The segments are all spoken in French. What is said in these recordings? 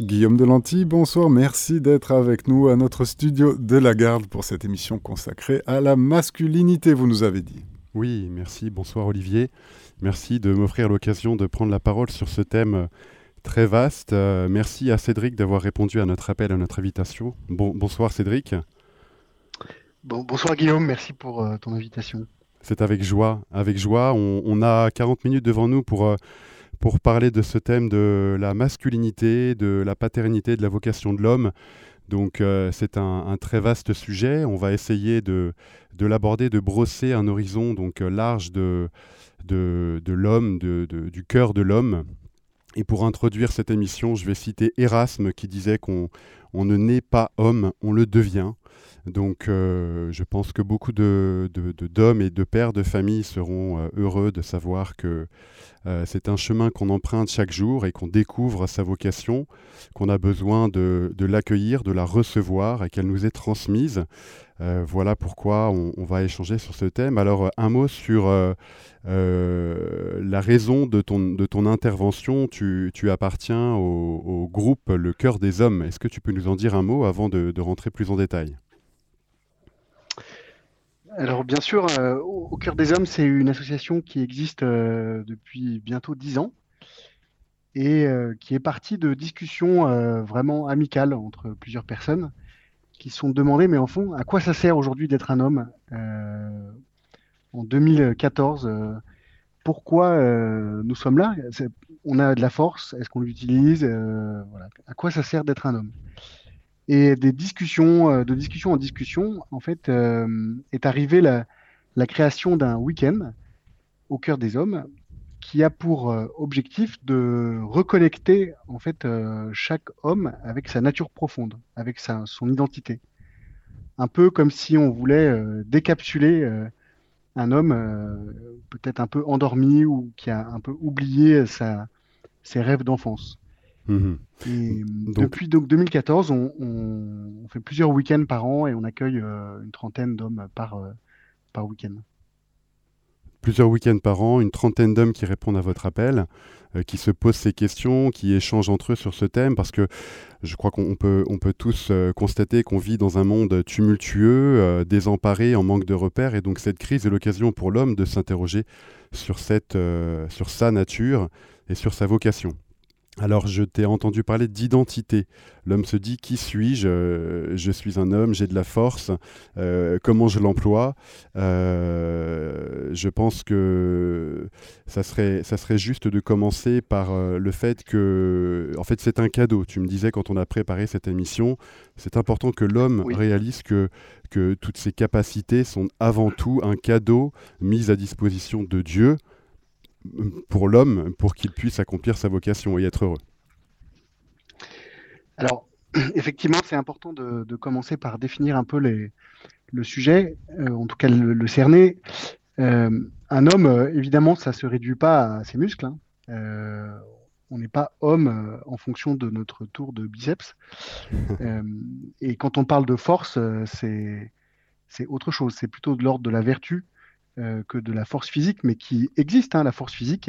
Guillaume Delanty, bonsoir, merci d'être avec nous à notre studio de la Garde pour cette émission consacrée à la masculinité, vous nous avez dit. Oui, merci, bonsoir Olivier. Merci de m'offrir l'occasion de prendre la parole sur ce thème très vaste. Euh, merci à Cédric d'avoir répondu à notre appel, à notre invitation. Bon, bonsoir Cédric. bonsoir Guillaume, merci pour euh, ton invitation. C'est avec joie, avec joie. On, a 40 minutes devant nous pour, euh, pour parler de ce thème de la masculinité, de la paternité, de la vocation de l'homme. Donc c'est un, très vaste sujet. On va essayer de, de l'aborder, de brosser un horizon donc large de, l'homme, du cœur de l'homme, et pour introduire cette émission, je vais citer Erasme qui disait qu'on on ne naît pas homme, on le devient. Donc euh, je pense que beaucoup d'hommes de, de, et de pères de famille seront euh, heureux de savoir que euh, c'est un chemin qu'on emprunte chaque jour et qu'on découvre sa vocation, qu'on a besoin de, l'accueillir, de la recevoir et qu'elle nous est transmise. voilà pourquoi on, va échanger sur ce thème. Alors un mot sur la raison de ton, intervention. Tu appartiens au, groupe Le Cœur des Hommes. Est-ce que tu peux nous en dire un mot avant de rentrer plus en détail? Alors bien sûr, euh, au, cœur des hommes, c'est une association qui existe euh, depuis bientôt dix ans et euh, qui est partie de discussions vraiment amicales entre plusieurs personnes qui se sont demandées, mais en fond, à quoi ça sert aujourd'hui d'être un homme en 2014 Pourquoi nous sommes là? On a de la force, est-ce qu'on l'utilise À quoi ça sert d'être un homme? Et des discussions, euh, de discussion en discussion, en fait, euh, est arrivée la, création d'un week-end au cœur des hommes qui a pour euh, objectif de reconnecter en fait chaque homme avec sa nature profonde, avec sa, son identité. Un peu comme si on voulait décapsuler un homme peut-être un peu endormi ou qui a un peu oublié ses rêves d'enfance. Mhm. Depuis donc, 2014, on, fait plusieurs week-ends par an et on accueille euh, une trentaine d'hommes par, euh, par week-end. Plusieurs week-ends par an, une trentaine d'hommes qui répondent à votre appel, euh, qui se posent ces questions, qui échangent entre eux sur ce thème, parce que je crois qu'on peut, on peut tous constater qu'on vit dans un monde tumultueux, désemparé, en manque de repères, et donc cette crise est l'occasion pour l'homme de s'interroger sur, cette, sur sa nature et sur sa vocation. Alors, je t'ai entendu parler d'identité. L'homme se dit qui suis-je? Euh, Je suis un homme, j'ai de la force. Euh, comment je l'emploie? Euh, Je pense que ça serait, ça serait juste de commencer par le fait que, en fait, c'est un cadeau. Tu me disais quand on a préparé cette émission, c'est important que l'homme réalise que, que toutes ses capacités sont avant tout un cadeau mis à disposition de Dieu pour l'homme pour qu'il puisse accomplir sa vocation et être heureux Alors, effectivement, c'est important de, commencer par définir un peu les, le sujet, euh, en tout cas le, cerner. Euh, un homme, euh, évidemment, ça ne se réduit pas à ses muscles. Hein. on n'est pas homme en fonction de notre tour de biceps. et quand on parle de force, c'est autre chose. C'est plutôt de l'ordre de la vertu que de la force physique, mais qui existe. Hein, la force physique,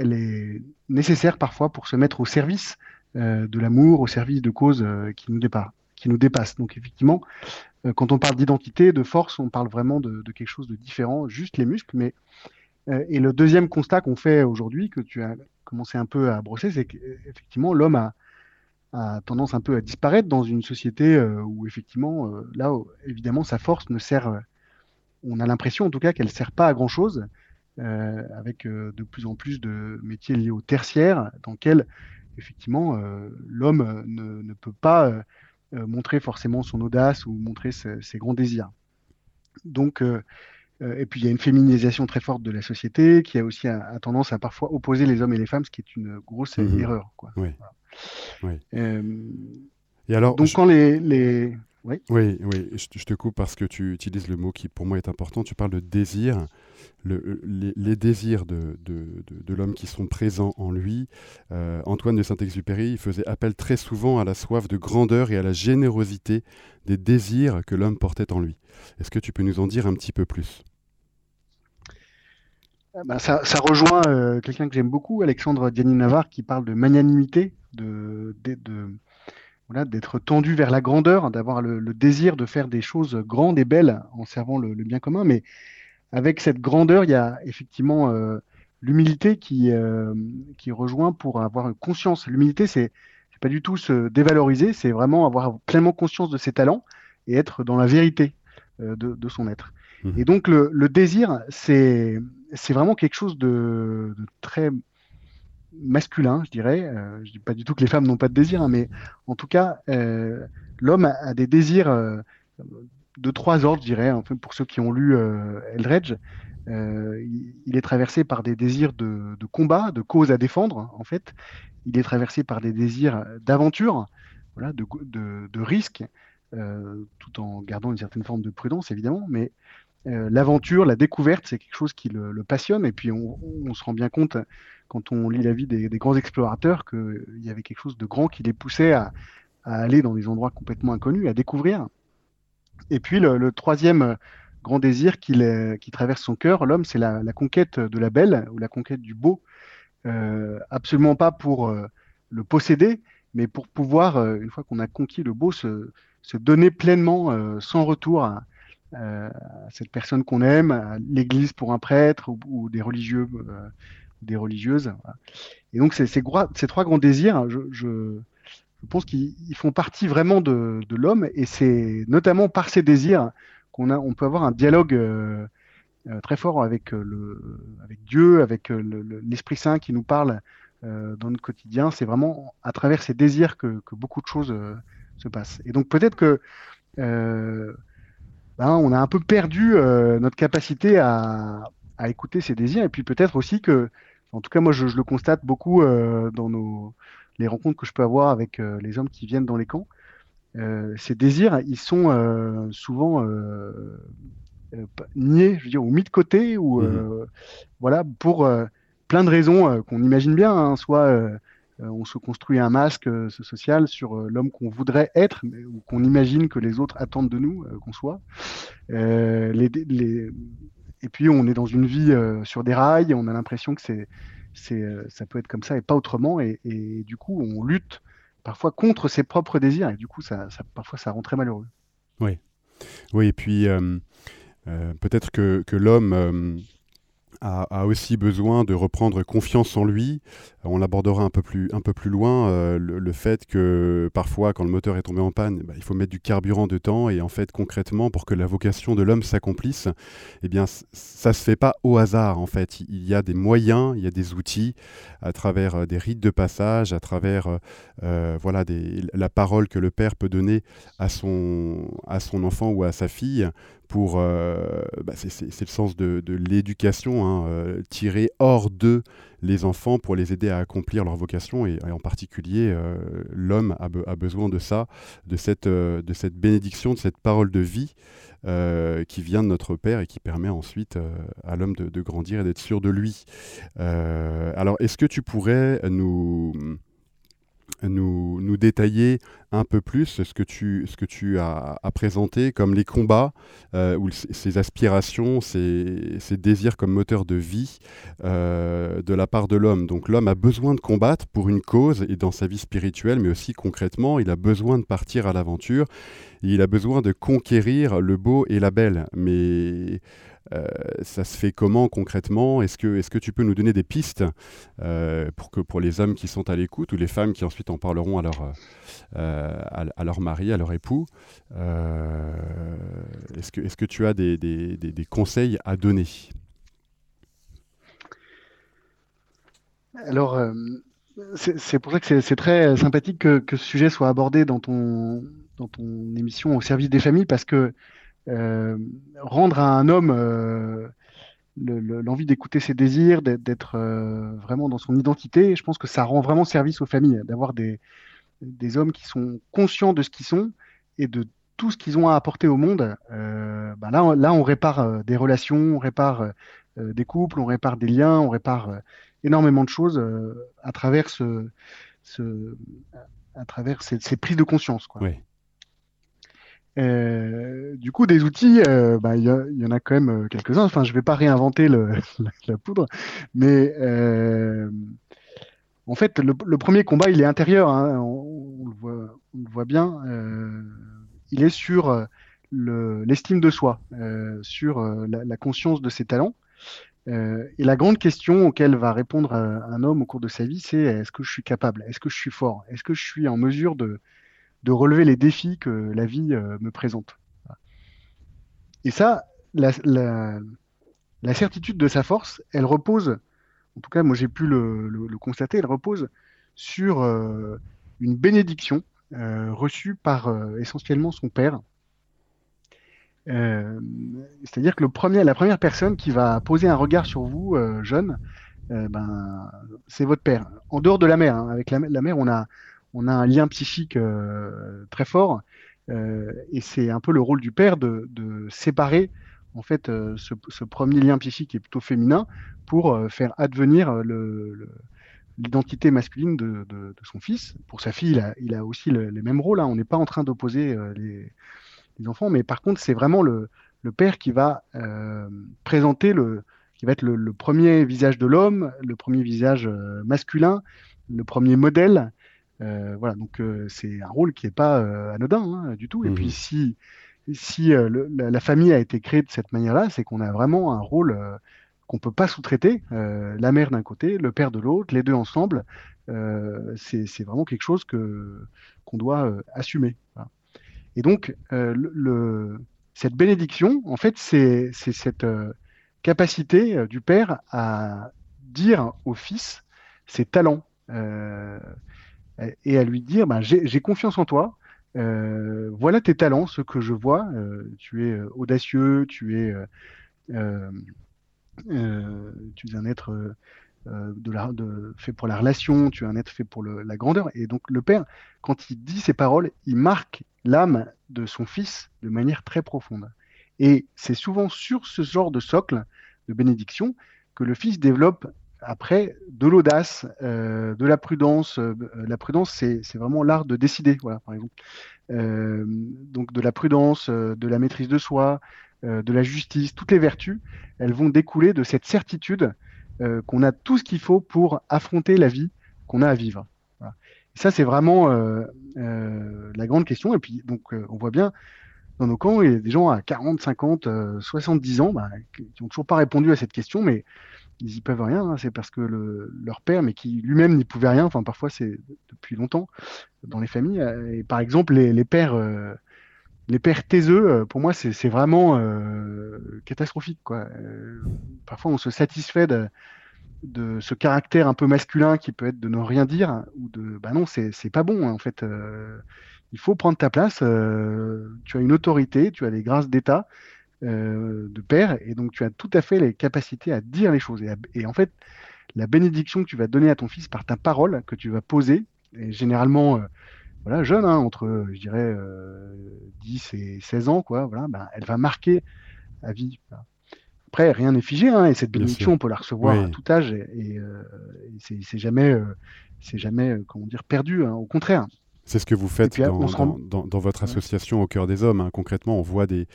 elle est nécessaire parfois pour se mettre au service euh, de l'amour, au service de causes euh, qui, nous qui nous dépassent. Donc effectivement, quand on parle d'identité, de force, on parle vraiment de, quelque chose de différent, juste les muscles. Mais et le deuxième constat qu'on fait aujourd'hui, que tu as commencé un peu à brosser, c'est qu'effectivement l'homme a, a, tendance un peu à disparaître dans une société où effectivement, là, évidemment, sa force ne sert on a l'impression en tout cas qu'elle ne sert pas à grand-chose, euh, avec euh, de plus en plus de métiers liés au tertiaire, dans lesquels effectivement euh, l'homme ne, peut pas montrer forcément son audace ou montrer ses, grands désirs. Donc, et puis il y a une féminisation très forte de la société qui a aussi a, tendance à parfois opposer les hommes et les femmes, ce qui est une grosse mmh erreur. Quoi. Oui. et alors, donc quand les, oui, oui, Je, te coupe parce que tu utilises le mot qui pour moi est important. Tu parles de désir, le, les, désirs de, de, l'homme qui sont présents en lui. Euh, Antoine de Saint-Exupéry faisait appel très souvent à la soif de grandeur et à la générosité des désirs que l'homme portait en lui. Est-ce que tu peux nous en dire un petit peu plus? Bah, ça, rejoint quelqu'un que j'aime beaucoup, Alexandre Diani Navarre, qui parle de magnanimité, de, voilà, d'être tendu vers la grandeur, d'avoir le, désir de faire des choses grandes et belles en servant le, bien commun. Mais avec cette grandeur, il y a effectivement l'humilité qui, qui rejoint pour avoir conscience. L'humilité, c'est pas du tout se dévaloriser, c'est vraiment avoir pleinement conscience de ses talents et être dans la vérité euh, de, son être. Mmh. Et donc le, désir, c'est vraiment quelque chose de, très masculin, je dirais. Euh, je dis pas du tout que les femmes n'ont pas de désir, hein, mais en tout cas, euh, l'homme a, des désirs de trois ordres, je dirais. Enfin, pour ceux qui ont lu Eldredge, il, est traversé par des désirs de, combat, de cause à défendre, en fait. Il est traversé par des désirs d'aventure, voilà, de, de, risque, euh, tout en gardant une certaine forme de prudence, évidemment. Mais euh, l'aventure, la découverte, c'est quelque chose qui le, passionne. Et puis, on, se rend bien compte, quand on lit la vie des, grands explorateurs, qu'il y avait quelque chose de grand qui les poussait à, aller dans des endroits complètement inconnus, à découvrir. Et puis, le, troisième grand désir qui, traverse son cœur, l'homme, c'est la, conquête de la belle ou la conquête du beau. Euh, absolument pas pour le posséder, mais pour pouvoir, une fois qu'on a conquis le beau, se, donner pleinement, euh, sans retour, à, cette personne qu'on aime, à l'Église pour un prêtre ou, des religieux, euh, des religieuses. Et donc ces, ces, ces, trois grands désirs, je, je, pense qu'ils font partie vraiment de, l'homme, et c'est notamment par ces désirs qu'on on peut avoir un dialogue euh, très fort avec, avec Dieu, avec l'Esprit Saint qui nous parle dans notre quotidien. C'est vraiment à travers ces désirs que, beaucoup de choses se passe. Et donc peut-être que euh, ben, on a un peu perdu euh, notre capacité à, écouter ses désirs, et puis peut-être aussi que, en tout cas moi je, le constate beaucoup euh, dans nos, les rencontres que je peux avoir avec les hommes qui viennent dans les camps, ces désirs, ils sont souvent niés, je veux dire, ou mis de côté, ou mmh. voilà, pour plein de raisons qu'on imagine bien, hein, soit euh, on se construit un masque euh, social sur euh, l'homme qu'on voudrait être ou qu'on imagine que les autres attendent de nous qu'on soit. Et puis on est dans une vie sur des rails, on a l'impression que c'est, ça peut être comme ça et pas autrement, et, du coup on lutte parfois contre ses propres désirs, et du coup ça, parfois ça rend très malheureux. Oui, oui, et puis peut-être que, que l'homme a, aussi besoin de reprendre confiance en lui. On l'abordera un peu plus, un peu plus loin, euh, le, fait que parfois, quand le moteur est tombé en panne, bah, il faut mettre du carburant de temps. Et en fait, concrètement, pour que la vocation de l'homme s'accomplisse, eh bien, ça se fait pas au hasard. En fait, il y a des moyens, il y a des outils à travers euh, des rites de passage, à travers euh, voilà, la parole que le père peut donner à son, à son enfant ou à sa fille pour, euh, bah, c'est le sens de, l'éducation, hein, euh, tirer hors d'eux les enfants pour les aider à accomplir leur vocation, et, en particulier euh, l'homme a, besoin de ça, de cette, de cette bénédiction, de cette parole de vie qui vient de notre Père et qui permet ensuite à l'homme de, de, grandir et d'être sûr de lui. alors, est-ce que tu pourrais nous nous, détailler un peu plus ce que tu, ce que tu as, présenté comme les combats euh, ou ces aspirations, ces, ces, désirs comme moteur de vie euh, de la part de l'homme. Donc l'homme a besoin de combattre pour une cause et dans sa vie spirituelle, mais aussi concrètement, il a besoin de partir à l'aventure. Il a besoin de conquérir le beau et la belle. Mais euh, ça se fait comment concrètement? Est-ce que, est que tu peux nous donner des pistes euh, pour, que, pour les hommes qui sont à l'écoute ou les femmes qui ensuite en parleront à leur, euh, à, leur mari, à leur époux Est-ce que, est que tu as des, des, des, conseils à donner? Alors, c'est pour ça que c'est très sympathique que, que, ce sujet soit abordé dans ton, dans ton émission au service des familles parce que rendre à un homme euh, l'envie d'écouter ses désirs, d'être euh, vraiment dans son identité, je pense que ça rend vraiment service aux familles, d'avoir des, des hommes qui sont conscients de ce qu'ils sont et de tout ce qu'ils ont à apporter au monde. Bah là, là, on répare des relations, on répare des couples, on répare des liens, on répare énormément de choses à travers ce, ce à travers ces, prises de conscience. Quoi. Du coup, des outils, bah, il y, en a quand même quelques-uns. Enfin, je ne vais pas réinventer la, poudre, mais en fait, le, premier combat, il est intérieur. Hein. on, le voit, bien. il est sur l'estime de soi, sur la, conscience de ses talents. Euh, et la grande question auquel va répondre un, homme au cours de sa vie, c'est est-ce que je suis capable? Est-ce que je suis fort? Est-ce que je suis en mesure de, de relever les défis que la vie euh, me présente Et ça, la, la, certitude de sa force, elle repose, en tout cas moi j'ai pu le, constater, elle repose sur euh, une bénédiction reçue par essentiellement son père, euh, c'est-à-dire que le premier, la première personne qui va poser un regard sur vous, euh, jeune, euh, ben, c'est votre père. En dehors de la mère, hein. avec la, mère, on a, on a un lien psychique très fort, et c'est un peu le rôle du père de, séparer en fait ce, premier lien psychique qui est plutôt féminin pour faire advenir l'identité masculine de, son fils. Pour sa fille, il a, aussi les mêmes rôles. Hein. On n'est pas en train d'opposer les, enfants, mais par contre, c'est vraiment le, père qui va euh, présenter le, qui va être le, premier visage de l'homme, le premier visage euh, masculin, le premier modèle. Euh, voilà, donc c'est un rôle qui n'est pas anodin hein, du tout. Et puis mmh si, si la, famille a été créée de cette manière-là, c'est qu'on a vraiment un rôle qu'on peut pas sous-traiter. la mère d'un côté, le père de l'autre, les deux ensemble. c'est vraiment quelque chose que qu'on doit assumer. Et donc, euh, cette bénédiction, en fait, c'est cette euh, capacité euh, du Père à dire au Fils ses talents et à lui dire bah, J'ai confiance en toi, voilà tes talents, ce que je vois. tu es audacieux, tu es, tu es un être euh, de fait pour la relation, tu es un être fait pour la grandeur. Et donc le Père, quand il dit ces paroles, il marque l'âme de son Fils de manière très profonde. Et c'est souvent sur ce genre de socle de bénédiction que le Fils développe après de l'audace, euh, de la prudence. Euh, la prudence, c'est vraiment l'art de décider, voilà, par exemple. donc de la prudence, de la maîtrise de soi, de la justice, toutes les vertus, elles vont découler de cette certitude euh, qu'on a tout ce qu'il faut pour affronter la vie qu'on a à vivre. ça, c'est vraiment euh, euh, la grande question. Et puis, donc, on voit bien dans nos camps, il y a des gens à 40, 50, 70 ans bah, qui n'ont toujours pas répondu à cette question, mais ils y peuvent rien. Hein. c'est parce que leur père, mais qui lui-même n'y pouvait rien, enfin parfois c'est depuis longtemps dans les familles. Et par exemple, les, pères, les pères taiseux, pour moi, c'est vraiment catastrophique. Quoi. parfois, on se satisfait de, ce caractère un peu masculin qui peut être de ne rien dire ou de bah non c'est pas bon hein, en fait euh, il faut prendre ta place euh, tu as une autorité tu as des grâces d'état euh, de père et donc tu as tout à fait les capacités à dire les choses et, en fait la bénédiction que tu vas donner à ton fils par ta parole que tu vas poser et généralement voilà jeune hein, entre je dirais 10 et 16 ans quoi voilà ben, elle va marquer à vie après, rien n'est figé, hein, et cette bénédiction, on peut la recevoir à tout âge, et, euh, c'est jamais, euh, c'est jamais, euh, comment dire, perdu. Hein, au contraire. C'est ce que vous faites dans, votre association au cœur des hommes. Concrètement, on voit des,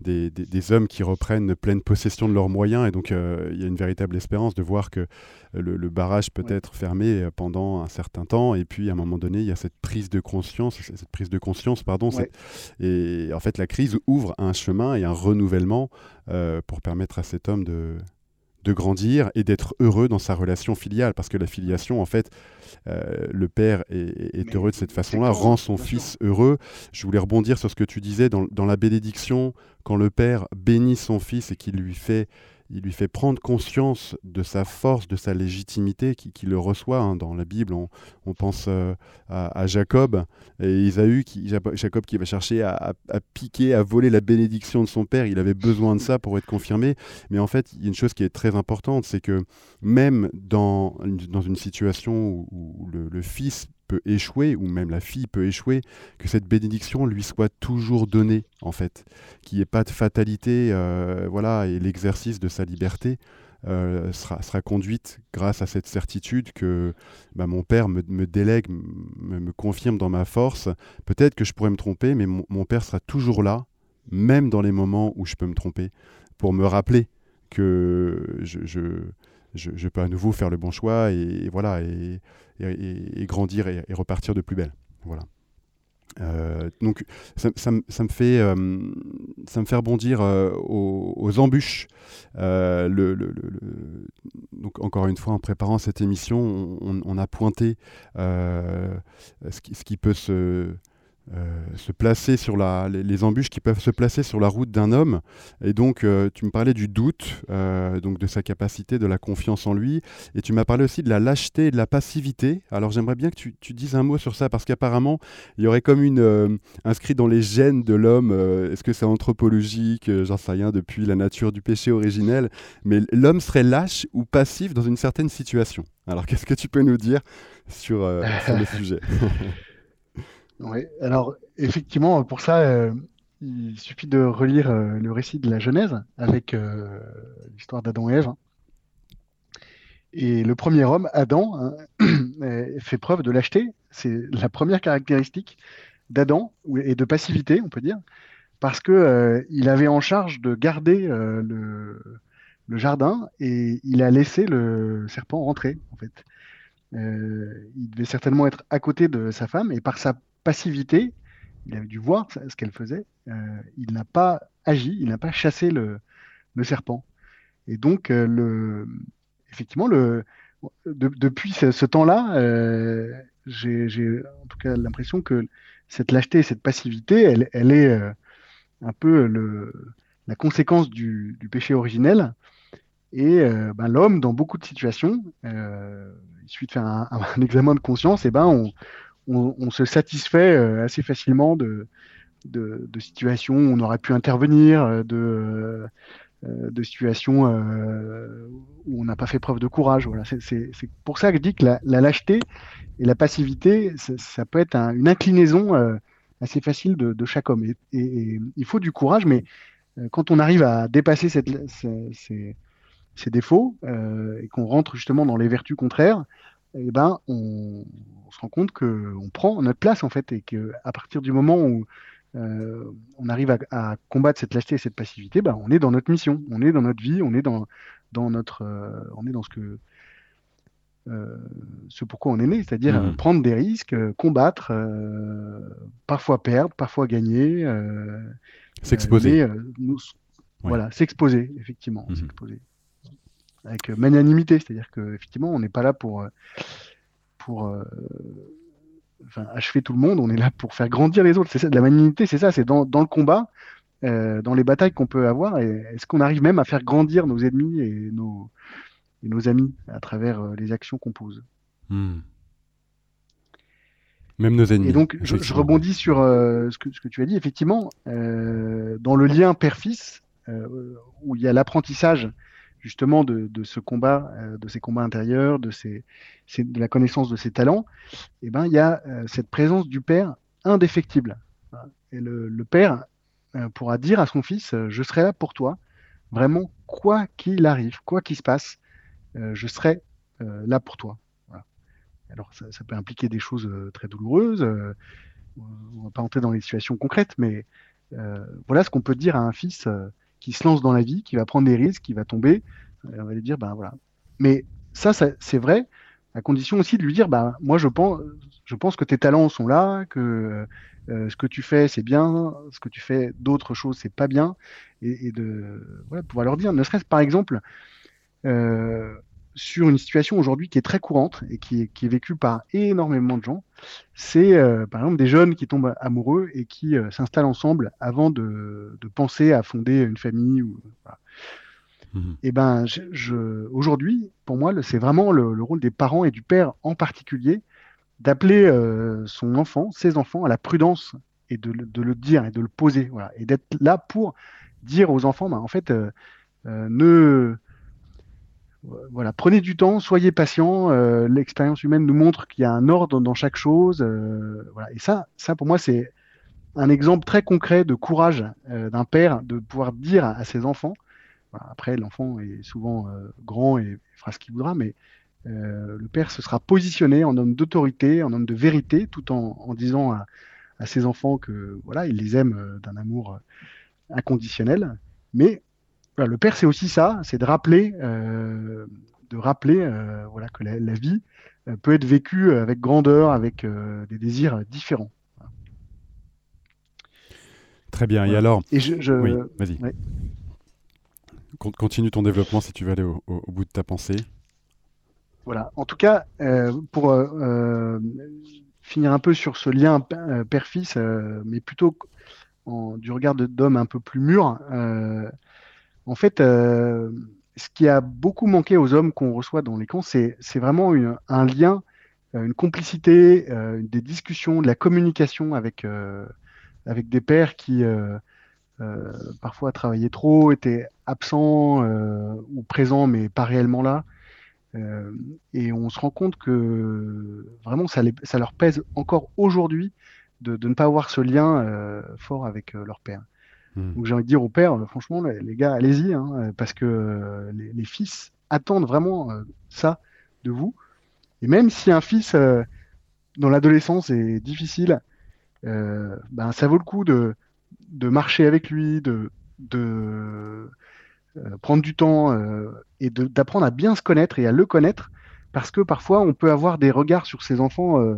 des, hommes qui reprennent pleine possession de leurs moyens. Et donc, euh, il y a une véritable espérance de voir que le, barrage peut être fermé euh, pendant un certain temps. Et puis, à un moment donné, il y a cette prise de conscience, cette prise de conscience, pardon. Et en fait, la crise ouvre un chemin et un renouvellement euh, pour permettre à cet homme de, de grandir et d'être heureux dans sa relation filiale. Parce que la filiation, en fait, euh, le père est, heureux de cette façon-là, rend son fils heureux. Je voulais rebondir sur ce que tu disais dans, dans la bénédiction, quand le père bénit son fils et qu'il lui fait il lui fait prendre conscience de sa force, de sa légitimité, qui, le reçoit hein, dans la Bible. On, pense euh, à, Jacob et Isaü, qui, Jacob qui va chercher à, piquer, à voler la bénédiction de son père. Il avait besoin de ça pour être confirmé. Mais en fait, il y a une chose qui est très importante, c'est que même dans, dans une situation où, le fils peut échouer, ou même la fille peut échouer, que cette bénédiction lui soit toujours donnée, en fait. Qu'il n'y ait pas de fatalité, euh, voilà, et l'exercice de sa liberté sera, sera, conduite grâce à cette certitude que bah, mon père me, délègue, me, confirme dans ma force. Peut-être que je pourrais me tromper, mais mon, père sera toujours là, même dans les moments où je peux me tromper, pour me rappeler que je, peux à nouveau faire le bon choix et, voilà et, et, grandir et, repartir de plus belle. Voilà. Euh, donc ça, me fait, euh, ça me fait rebondir euh, aux, embûches. Donc encore une fois, en préparant cette émission, on, a pointé ce qui, peut se, se placer sur la, les, embûches qui peuvent se placer sur la route d'un homme. Et donc, euh, tu me parlais du doute, euh, donc de sa capacité, de la confiance en lui. Et tu m'as parlé aussi de la lâcheté et de la passivité. Alors, j'aimerais bien que tu, tu, dises un mot sur ça, parce qu'apparemment, il y aurait comme une. inscrit dans les gènes de l'homme, est-ce que c'est anthropologique J'en sais rien, depuis la nature du péché originel. Mais l'homme serait lâche ou passif dans une certaine situation. Alors, qu'est-ce que tu peux nous dire sur, sur le sujet? Alors effectivement, pour ça, euh, il suffit de relire euh, le récit de la Genèse avec euh, l'histoire d'Adam et Ève. Et le premier homme, Adam, hein, fait preuve de lâcheté. C'est la première caractéristique d'Adam et de passivité, on peut dire, parce que il avait en charge de garder le, le, jardin et il a laissé le serpent rentrer, en fait. il devait certainement être à côté de sa femme et par sa passivité, il avait dû voir ce qu'elle faisait, euh, il n'a pas agi, il n'a pas chassé le, serpent. Et donc, euh, effectivement, depuis ce, temps-là, euh, j'ai en tout cas l'impression que cette lâcheté, cette passivité, elle, est un peu la conséquence du, péché originel. Et ben, l'homme, dans beaucoup de situations, il suffit de faire un, examen de conscience, et ben on, on, se satisfait euh, assez facilement de, situations où on aurait pu intervenir, euh, de, euh, de situations où on n'a pas fait preuve de courage. Voilà. C'est pour ça que je dis que la, lâcheté et la passivité, ça, peut être une inclinaison assez facile de, chaque homme. Et, il faut du courage, mais quand on arrive à dépasser ces, défauts et qu'on rentre justement dans les vertus contraires, eh ben, on, se rend compte qu'on prend notre place en fait et qu'à partir du moment où euh, on arrive à, combattre cette lâcheté et cette passivité, ben, on est dans notre mission, on est dans notre vie, on est dans, dans notre, euh, on est dans ce que euh, ce pourquoi on est né, c'est-à-dire mmh. prendre des risques, combattre, parfois perdre, parfois gagner, s'exposer. Voilà, s'exposer effectivement, mmh. s'exposer avec magnanimité, c'est-à-dire qu'effectivement, on n'est pas là pour, euh, pour euh, achever tout le monde, on est là pour faire grandir les autres. C'est ça, de la magnanimité, c'est ça, c'est dans, le combat, euh, dans les batailles qu'on peut avoir, est-ce qu'on arrive même à faire grandir nos ennemis et nos, nos amis à travers les actions qu'on pose? Hmm. Même nos ennemis. Et donc, je, rebondis sur ce, que, ce, que, tu as dit. Effectivement, dans le lien père-fils, où il y a l'apprentissage justement de, ce combat, euh, de ces combats intérieurs, de, la connaissance de ses talents, eh ben, il y a euh, cette présence du père indéfectible. Et le, père euh, pourra dire à son fils, je serai là pour toi, vraiment, quoi qu'il arrive, quoi qu'il se passe, je serai là pour toi. Alors ça, ça, peut impliquer des choses très douloureuses, on ne va pas entrer dans les situations concrètes, mais voilà ce qu'on peut dire à un fils qui se lance dans la vie, qui va prendre des risques, qui va tomber, on va lui dire, ben voilà. Mais ça, c'est vrai, à condition aussi de lui dire, bah, moi je pense, je pense que tes talents sont là, que euh, ce que tu fais c'est bien, ce que tu fais d'autres choses c'est pas bien, et, de voilà, pouvoir leur dire, ne serait-ce par exemple euh, sur une situation aujourd'hui qui est très courante et qui est, qui est vécue par énormément de gens, c'est euh, par exemple des jeunes qui tombent amoureux et qui s'installent ensemble avant de, de, penser à fonder une famille. Ou, voilà. Mhm. Et eh ben, je, aujourd'hui, pour moi, c'est vraiment le, rôle des parents et du père en particulier d'appeler euh, son enfant, ses enfants, à la prudence et de, le dire et de le poser, voilà, et d'être là pour dire aux enfants, ben, en fait, euh, euh, ne voilà, prenez du temps, soyez patient. L'expérience humaine nous montre qu'il y a un ordre dans chaque chose. voilà. Et ça, ça pour moi, c'est un exemple très concret de courage d'un père de pouvoir dire à ses enfants après, l'enfant est souvent grand et fera ce qu'il voudra, mais le père se sera positionné en homme d'autorité, en homme de vérité, tout en, disant à, ses enfants que voilà, il les aime d'un amour inconditionnel. Mais le père, c'est aussi ça, c'est de rappeler, de rappeler voilà, que la, vie peut être vécue avec grandeur, avec des désirs différents. Très bien. Et alors? Et je, Oui, vas-y. Continue ton développement si tu veux aller au, bout de ta pensée. Voilà. En tout cas, euh, pour euh, euh, finir un peu sur ce lien père-fils, mais plutôt du regard d'homme un peu plus mûr, en fait, ce qui a beaucoup manqué aux hommes qu'on reçoit dans les camps, c'est vraiment un lien, une complicité, des discussions, de la communication avec, avec des pères qui euh, parfois travaillaient trop, étaient absents euh, ou présents mais pas réellement là. Euh, et on se rend compte que vraiment ça, ça leur pèse encore aujourd'hui de, ne pas avoir ce lien fort avec leur père. Hmm. Donc j'ai envie de dire au père, franchement, les, gars, allez-y, hein, parce que les, fils attendent vraiment ça de vous. Et même si un fils dans l'adolescence est difficile, ben, ça vaut le coup de, de marcher avec lui, de, de euh, prendre du temps euh, et d'apprendre à bien se connaître et à le connaître, parce que parfois on peut avoir des regards sur ses enfants, euh,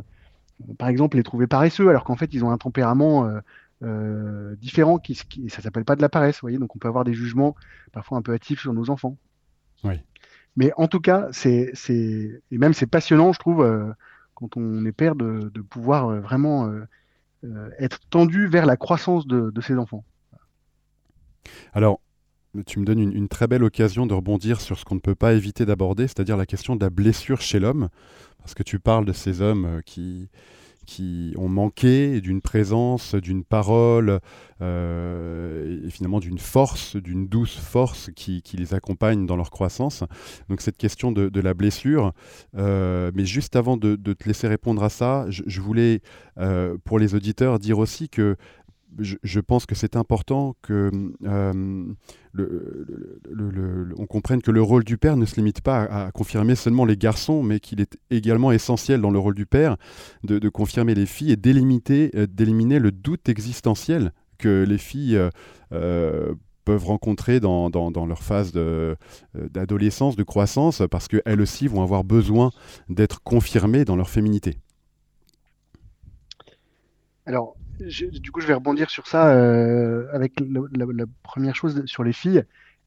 par exemple les trouver paresseux, alors qu'en fait ils ont un tempérament différent, qui, qui ça s'appelle pas de la paresse, vous voyez, donc on peut avoir des jugements parfois un peu hâtifs sur nos enfants. Oui. Mais en tout cas, c'est, et même c'est passionnant, je trouve, quand on est père, de, de pouvoir vraiment euh, être tendu vers la croissance de, ses enfants. Alors, tu me donnes une, très belle occasion de rebondir sur ce qu'on ne peut pas éviter d'aborder, c'est-à-dire la question de la blessure chez l'homme, parce que tu parles de ces hommes euh, qui, qui ont manqué d'une présence, d'une parole, euh, et finalement d'une force, d'une douce force qui, les accompagne dans leur croissance. Donc cette question de, la blessure. Euh, mais juste avant de, te laisser répondre à ça, je, voulais, euh, pour les auditeurs, dire aussi que je, pense que c'est important que euh, on comprenne que le rôle du père ne se limite pas à, confirmer seulement les garçons, mais qu'il est également essentiel dans le rôle du père de, confirmer les filles et d'éliminer, euh, d'éliminer le doute existentiel que les filles euh, peuvent rencontrer dans, leur phase d'adolescence, de, croissance, parce qu'elles aussi vont avoir besoin d'être confirmées dans leur féminité. Alors, du coup, je vais rebondir sur ça euh, avec la, première chose sur les filles.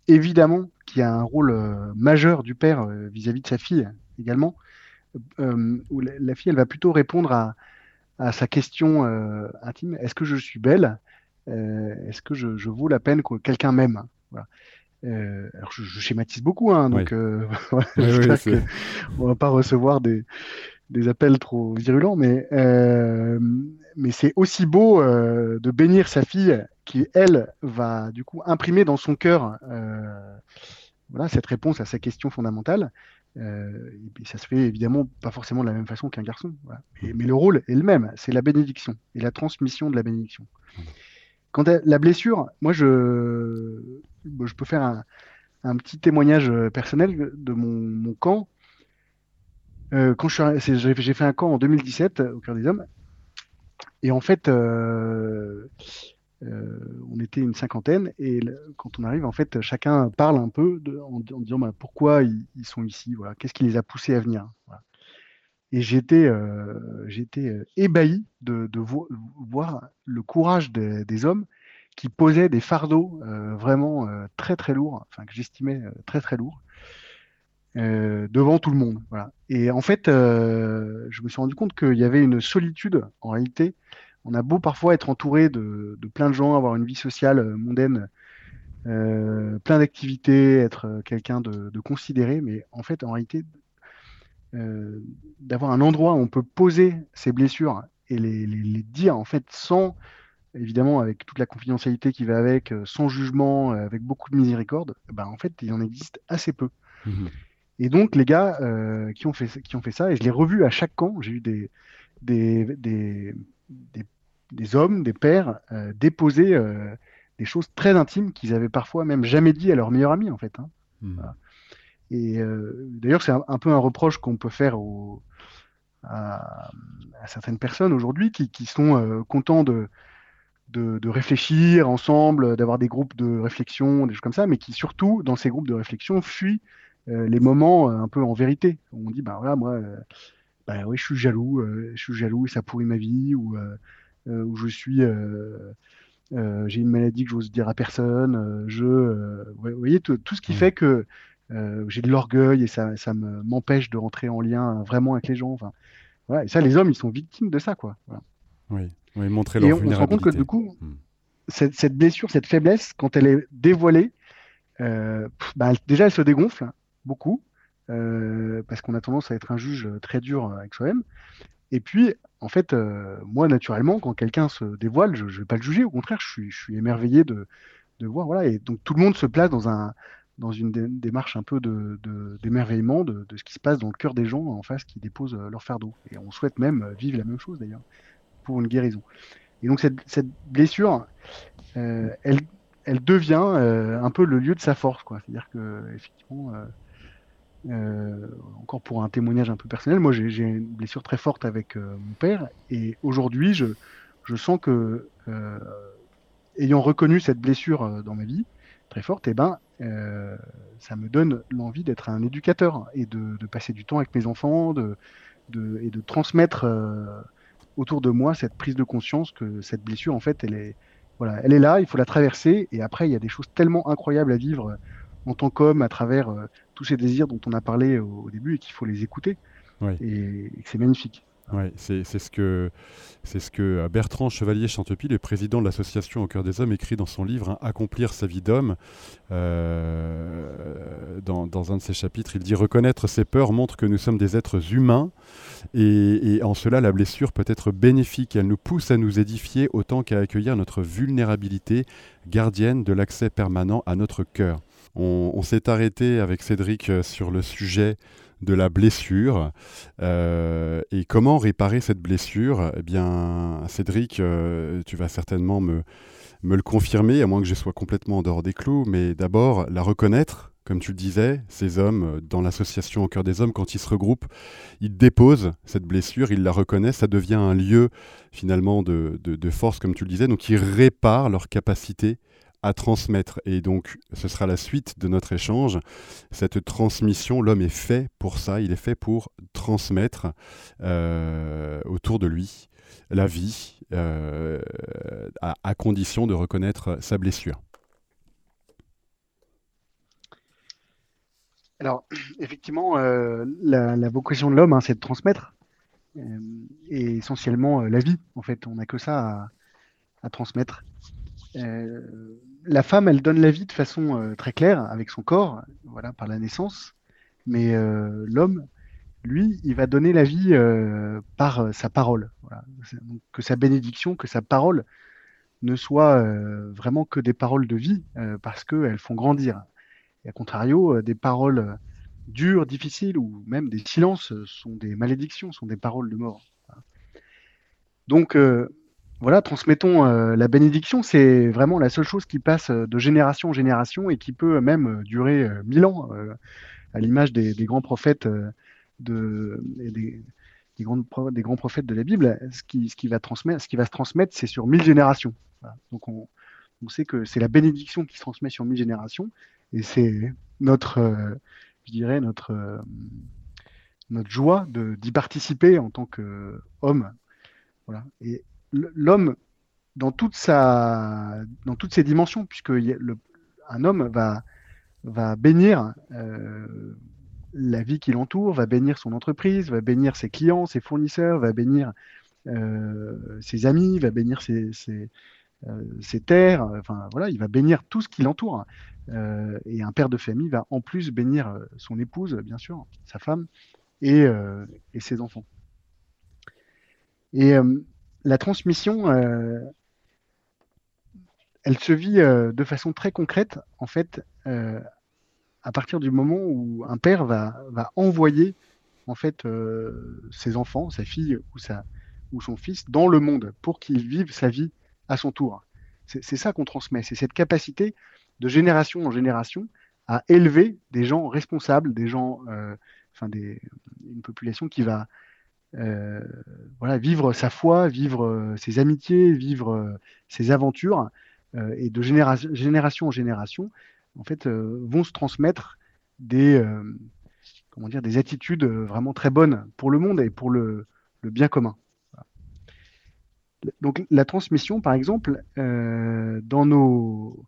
Évidemment qu'il y a un rôle euh, majeur du père euh, vis-à-vis de sa fille également, où la, fille, elle va plutôt répondre à, sa question intime. Est-ce que je suis belle? Est-ce que je, je, vaux la peine que quelqu'un m'aime? Alors je, schématise beaucoup, hein, donc oui. on va pas recevoir des, des appels trop virulents, mais, euh, mais c'est aussi beau euh, de bénir sa fille qui, elle, va du coup imprimer dans son cœur euh, voilà, cette réponse à sa question fondamentale. et ça se fait évidemment pas forcément de la même façon qu'un garçon. mais le rôle est le même, c'est la bénédiction et la transmission de la bénédiction. Quant à la blessure, moi je, je peux faire un, petit témoignage personnel de mon, mon camp. Euh, quand j'ai fait un camp en 2017 au cœur des hommes, et en fait, euh, euh, on était une cinquantaine, et quand on arrive, en fait, chacun parle un peu en, disant bah, pourquoi ils, sont ici, voilà, qu'est-ce qui les a poussés à venir. Et j'étais ébahi de, voir le courage des hommes qui posaient des fardeaux vraiment très très lourds, enfin que j'estimais très très lourds, euh, devant tout le monde. Et en fait, euh, je me suis rendu compte qu'il y avait une solitude. En réalité, on a beau parfois être entouré de, plein de gens, avoir une vie sociale euh, mondaine, plein d'activités, être quelqu'un de, considéré, mais en fait, en réalité, d'avoir un endroit où on peut poser ses blessures et les, dire en fait sans évidemment avec toute la confidentialité qui va avec, sans jugement, avec beaucoup de miséricorde, ben, en fait, il en existe assez peu. Mmh et donc, les gars euh, qui, ont fait, qui ont fait ça, et je l'ai revu à chaque camp, j'ai eu des, des, des, des, hommes, des pères, euh, déposer euh, des choses très intimes qu'ils avaient parfois même jamais dit à leur meilleur ami en fait. Hein. Hmm. Et d'ailleurs, c'est un, peu un reproche qu'on peut faire à, certaines personnes aujourd'hui qui, qui, sont contents de, de, réfléchir ensemble, d'avoir des groupes de réflexion, des choses comme ça, mais qui surtout, dans ces groupes de réflexion, fuient les moments euh, un peu en vérité. On dit, bah voilà, moi, euh, bah, oui, je suis jaloux, je suis jaloux et ça pourrit ma vie, ou, ou je suis, j'ai une maladie que j'ose dire à personne, je, vous voyez, tout, ce qui fait que j'ai de l'orgueil et ça, ça m'empêche de rentrer en lien vraiment avec les gens. Enfin, voilà, et ça, les hommes, ils sont victimes de ça, quoi. Oui. Oui, montrer leur et on, se rend compte que du coup, hmm. cette, blessure, cette faiblesse, quand elle est dévoilée, euh, bah, déjà elle se dégonfle beaucoup, euh, parce qu'on a tendance à être un juge très dur avec soi-même. Et puis, en fait, euh, moi, naturellement, quand quelqu'un se dévoile, je ne vais pas le juger, au contraire, je suis, émerveillé de, voir. Voilà, et donc tout le monde se place dans, un, dans une démarche un peu d'émerveillement de, de, de, ce qui se passe dans le cœur des gens en face qui déposent leur fardeau. Et on souhaite même vivre la même chose d'ailleurs pour une guérison. Et donc cette, blessure, euh, elle, elle devient euh, un peu le lieu de sa force. C'est-à-dire que effectivement, euh, encore pour un témoignage un peu personnel, moi j'ai une blessure très forte avec mon père, et aujourd'hui je, je sens que ayant reconnu cette blessure dans ma vie très forte, et eh ben ça me donne l'envie d'être un éducateur et de, de, passer du temps avec mes enfants, de, de et de transmettre autour de moi cette prise de conscience que cette blessure, en fait, elle est, voilà, elle est là, il faut la traverser. Et après, il y a des choses tellement incroyables à vivre euh, en tant qu'homme à travers euh, tous ces désirs dont on a parlé au, début et qu'il faut les écouter. Et, et que c'est magnifique. Ouais, c'est ce que c'est ce que euh, Bertrand Chevalier Chantepie, le président de l'association Au cœur des hommes, écrit dans son livre hein, Accomplir sa vie d'homme. Euh, dans, dans, un de ses chapitres, il dit reconnaître ses peurs montre que nous sommes des êtres humains et, et en cela la blessure peut être bénéfique. Elle nous pousse à nous édifier autant qu'à accueillir notre vulnérabilité, gardienne de l'accès permanent à notre cœur. On, s'est arrêté avec Cédric euh, sur le sujet de la blessure. Euh, et comment réparer cette blessure? Eh bien, Cédric, euh, tu vas certainement me, le confirmer, à moins que je sois complètement en dehors des clous, mais d'abord la reconnaître. Comme tu le disais, ces hommes, dans l'association au cœur des hommes, quand ils se regroupent, ils déposent cette blessure, ils la reconnaissent, ça devient un lieu finalement de, de force, comme tu le disais, donc ils réparent leur capacité à transmettre. Et donc, ce sera la suite de notre échange. Cette transmission, l'homme est fait pour ça, il est fait pour transmettre euh, autour de lui la vie, euh, à, condition de reconnaître sa blessure. Alors, effectivement, euh, la, vocation de l'homme, hein, c'est de transmettre, et essentiellement la vie, en fait. On n'a que ça à, à transmettre la femme, elle donne la vie de façon euh, très claire avec son corps, voilà, par la naissance. Mais euh, l'homme, lui, il va donner la vie euh, par sa parole. que sa bénédiction, que sa parole ne soit vraiment que des paroles de vie, parce qu'elles font grandir. Et à contrario, des paroles dures, difficiles, ou même des silences sont des malédictions, sont des paroles de mort. Donc, voilà, transmettons euh, la bénédiction, c'est vraiment la seule chose qui passe euh, de génération en génération et qui peut même euh, durer mille ans, à l'image des, grands prophètes de, des, grands, prophètes de la Bible. Ce qui, va, ce qui va se transmettre, c'est sur mille générations. Donc on, sait que c'est la bénédiction qui se transmet sur mille générations et c'est notre, je dirais, notre, notre joie d'y participer en tant qu'homme. Voilà. Et l'homme, dans, toutes ses dimensions, puisque un homme va, bénir euh, la vie qui l'entoure, va bénir son entreprise, va bénir ses clients, ses fournisseurs, va bénir euh, ses amis, va bénir euh, ses, terres, enfin voilà, il va bénir tout ce qui l'entoure. et un père de famille va en plus bénir son épouse, bien sûr, sa femme, et, et ses enfants. Et la transmission, euh, elle se vit euh, de façon très concrète, en fait, euh, à partir du moment où un père va, envoyer en fait ses enfants, sa fille ou, son fils dans le monde pour qu'il vive sa vie à son tour. C'est ça qu'on transmet, c'est cette capacité de génération en génération à élever des gens responsables, des gens, enfin une population qui va euh, voilà, vivre sa foi, vivre euh, ses amitiés, vivre ses aventures, et de génération en génération, en fait, vont se transmettre des, comment dire, des attitudes vraiment très bonnes pour le monde et pour le, bien commun. Donc la transmission, par exemple, dans nos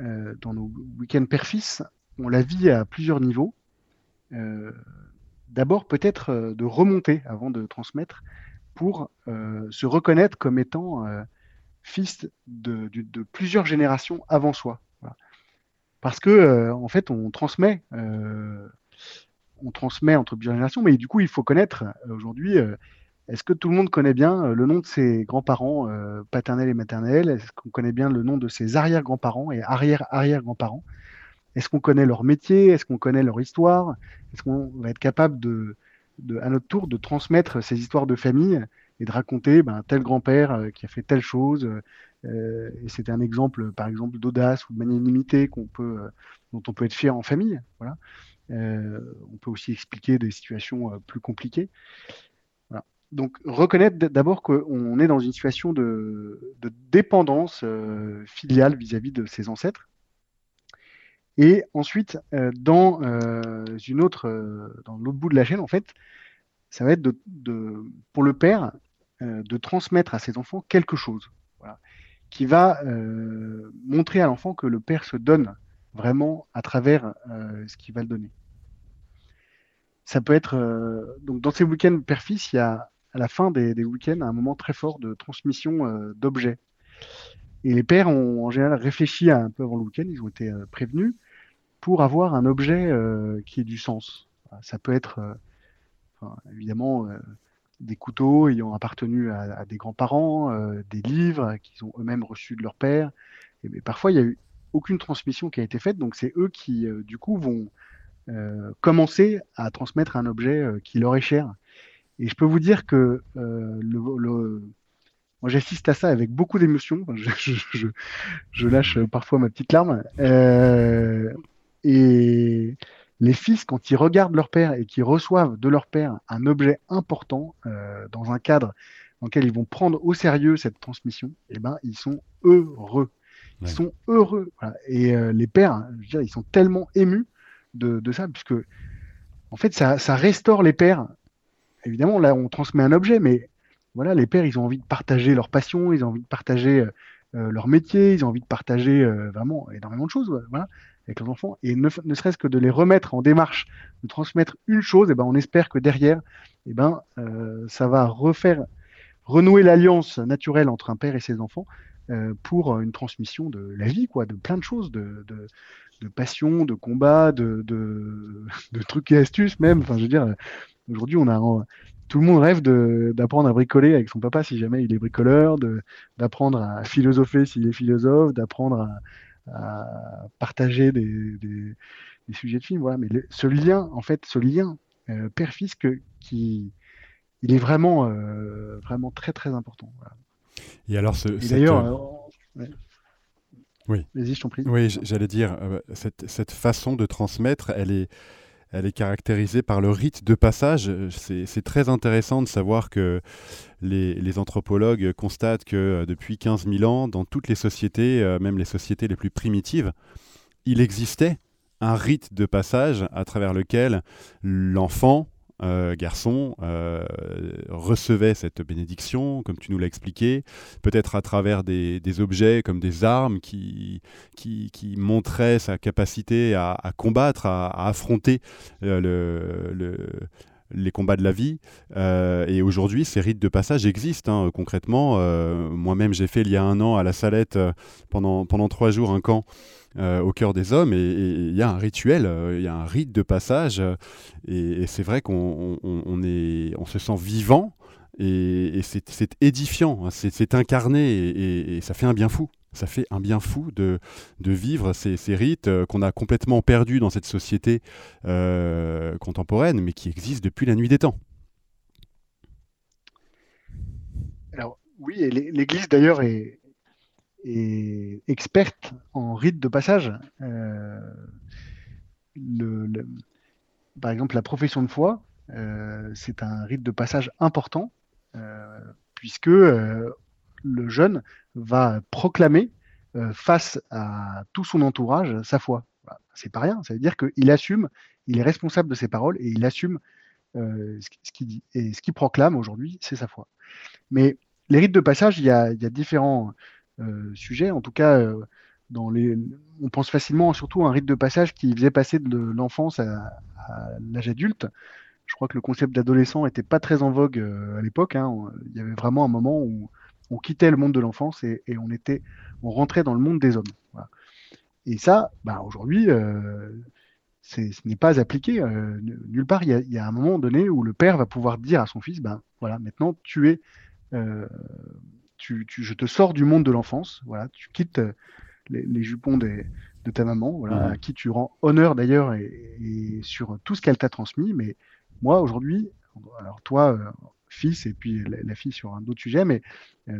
euh, nos week-ends père-fils, on la vit à plusieurs niveaux. Euh, d'abord, peut-être euh, de remonter avant de transmettre pour se reconnaître comme étant fils de, plusieurs générations avant soi. Parce que, en fait, on transmet, on transmet entre plusieurs générations, mais du coup, il faut connaître aujourd'hui est-ce que tout le monde connaît bien euh, le nom de ses grands-parents euh, paternels et maternels? Est-ce qu'on connaît bien le nom de ses arrière-grands-parents et arrière-arrière-grands-parents? Est-ce qu'on connaît leur métier? Est-ce qu'on connaît leur histoire? Est-ce qu'on va être capable de, à notre tour de transmettre ces histoires de famille et de raconter ben, tel grand-père euh, qui a fait telle chose et c'était un exemple, par exemple, d'audace ou de magnanimité peut, dont on peut être fier en famille. Voilà. on peut aussi expliquer des situations plus compliquées donc reconnaître d'abord qu'on est dans une situation de, dépendance euh, filiale vis-à-vis de ses ancêtres. Et ensuite, euh, dans euh, une autre, dans l'autre bout de la chaîne, en fait, ça va être pour le père de transmettre à ses enfants quelque chose, qui va montrer à l'enfant que le père se donne vraiment à travers ce qu'il va le donner. Ça peut être donc dans ces week-ends père-fils, il y a à la fin des, week-ends un moment très fort de transmission euh, d'objets. Et les pères ont en général réfléchi un peu avant le week-end, ils ont été euh, prévenus pour avoir un objet euh, qui ait du sens. Ça peut être évidemment des couteaux ayant appartenu à, des grands-parents, des livres qu'ils ont eux-mêmes reçus de leur père. Et, parfois, il n'y a eu aucune transmission qui a été faite, donc c'est eux qui, du coup, vont commencer à transmettre un objet qui leur est cher. Et je peux vous dire que euh, le, moi j'assiste à ça avec beaucoup d'émotion. je, lâche parfois ma petite larme. Euh, et les fils, quand ils regardent leur père et qu'ils reçoivent de leur père un objet important euh, dans un cadre dans lequel ils vont prendre au sérieux cette transmission, eh ben, ils sont heureux. Ils sont heureux. Et les pères, je veux dire, ils sont tellement émus de, de ça, puisque en fait, ça, ça restaure les pères évidemment, là, on transmet un objet, mais voilà, les pères, ils ont envie de partager leur passion, ils ont envie de partager euh, euh, leur métier, ils ont envie de partager euh, vraiment énormément de choses voilà, avec leurs enfants. Et ne, serait-ce que de les remettre en démarche, de transmettre une chose, et eh ben, on espère que derrière, et eh ben, ça va refaire, renouer l'alliance naturelle entre un père et ses enfants pour une transmission de la vie, quoi, de plein de choses, de, de, de passion, de combat, de, de, de, trucs et astuces même. Enfin, je veux dire, Aujourd'hui, on a tout le monde rêve d'apprendre à bricoler avec son papa si jamais il est bricoleur, d'apprendre à philosopher s'il est philosophe, d'apprendre à, partager des, sujets de film. Voilà. Mais ce lien, en fait, ce lien euh, père-fils qui, il est vraiment, euh, vraiment très très important. Et alors, ce, d'ailleurs, euh, oui. Vas-y, je t'en prie. Oui, j'allais dire, cette, cette, façon de transmettre, elle est, elle est caractérisée par le rite de passage. C'est très intéressant de savoir que les, anthropologues constatent que euh, depuis 15 000 ans, dans toutes les sociétés, euh, même les sociétés les plus primitives, il existait un rite de passage à travers lequel l'enfant euh, garçon euh, recevait cette bénédiction, comme tu nous l'as expliqué, peut-être à travers des, objets comme des armes qui, qui, montraient sa capacité à, combattre, à, affronter euh, le, les combats de la vie. et aujourd'hui, ces rites de passage existent hein, concrètement. Moi-même, j'ai fait il y a un an à la Salette pendant, pendant trois jours un camp euh, au cœur des hommes. Et il y a un rituel, euh, il y a un rite de passage. et, c'est vrai qu'on on se sent vivant et, c'est édifiant, hein, c'est incarné et, ça fait un bien fou. Ça fait un bien fou de, vivre ces, rites euh, qu'on a complètement perdus dans cette société contemporaine, mais qui existent depuis la nuit des temps. Alors oui, l'Église d'ailleurs est, experte en rite de passage. par exemple, la profession de foi, c'est un rite de passage important, puisque le jeune va proclamer face à tout son entourage sa foi. Bah, c'est pas rien, ça veut dire qu'il assume, il est responsable de ses paroles et il assume ce qu'il dit. Et ce qu'il proclame aujourd'hui, c'est sa foi. Mais les rites de passage, il y a, différents sujets. En tout cas, dans les, on pense facilement surtout à un rite de passage qui faisait passer de l'enfance à, l'âge adulte. Je crois que le concept d'adolescent n'était pas très en vogue à l'époque. Hein. Il y avait vraiment un moment où on quittait le monde de l'enfance et, on était, on rentrait dans le monde des hommes. Et ça, bah, aujourd'hui, ce n'est pas appliqué nulle part. Il y, a, un moment donné où le père va pouvoir dire à son fils, ben voilà, maintenant tu es euh, tu, je te sors du monde de l'enfance, voilà, tu quittes euh, les, jupons de ta maman, voilà, à qui tu rends honneur d'ailleurs et, sur tout ce qu'elle t'a transmis. Mais moi aujourd'hui, alors toi, euh, fils, et puis la, fille sur un autre sujet, mais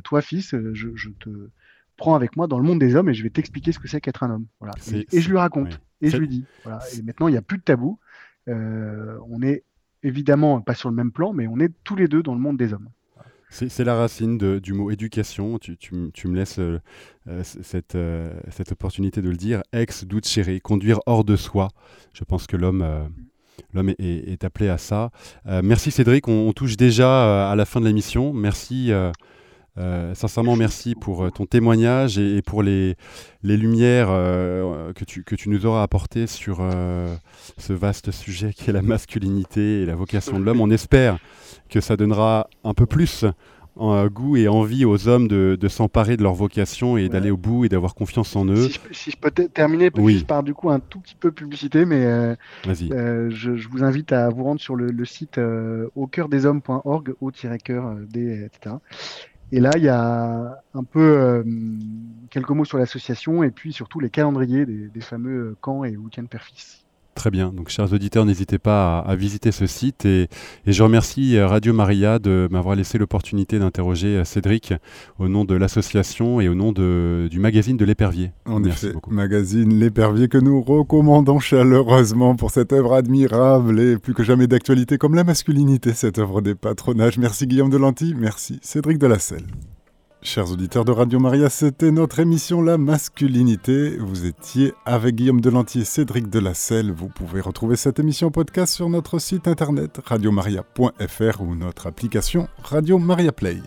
toi, fils, je, te prends avec moi dans le monde des hommes et je vais t'expliquer ce que c'est qu'être un homme. Voilà. Et, je lui raconte, et je lui dis. Voilà. Et maintenant, il n'y a plus de tabou. on est évidemment pas sur le même plan, mais on est tous les deux dans le monde des hommes. C'est la racine du mot éducation. Tu, me laisses euh, euh, cette, euh, cette, opportunité de le dire. Ex chéri, conduire hors de soi. Je pense que l'homme l'homme est, appelé à ça. merci Cédric, on, touche déjà à la fin de l'émission. Merci. sincèrement, merci pour ton témoignage et, pour les, les lumières que, tu, que tu nous auras apportées sur ce vaste sujet qui est la masculinité et la vocation de l'homme. On espère que ça donnera un peu plus en euh, goût et envie aux hommes de, s'emparer de leur vocation et d'aller au bout et d'avoir confiance en eux. Si je, peux terminer oui. par du coup un tout petit peu publicité, mais euh, euh, je, je, vous invite à vous rendre sur le, site au cœur des hommes.org, au-cœur des, etc. Et là, il y a un peu quelques mots sur l'association et puis surtout les calendriers des, des fameux camps et week-ends père-fils. Très bien. Donc, chers auditeurs, n'hésitez pas à, visiter ce site. Et, je remercie euh, Radio Maria de m'avoir laissé l'opportunité d'interroger euh, Cédric au nom de l'association et au nom de, du magazine de l'Épervier. En Merci effet, beaucoup. magazine L'Épervier que nous recommandons chaleureusement pour cette œuvre admirable et plus que jamais d'actualité comme la masculinité, cette œuvre des patronages. Merci Guillaume Delanty, merci Cédric Delasselle. Chers auditeurs de Radio Maria, c'était notre émission La masculinité. Vous étiez avec Guillaume Delantier et Cédric Delasselle. Vous pouvez retrouver cette émission podcast sur notre site internet radiomaria.fr ou notre application Radio Maria Play.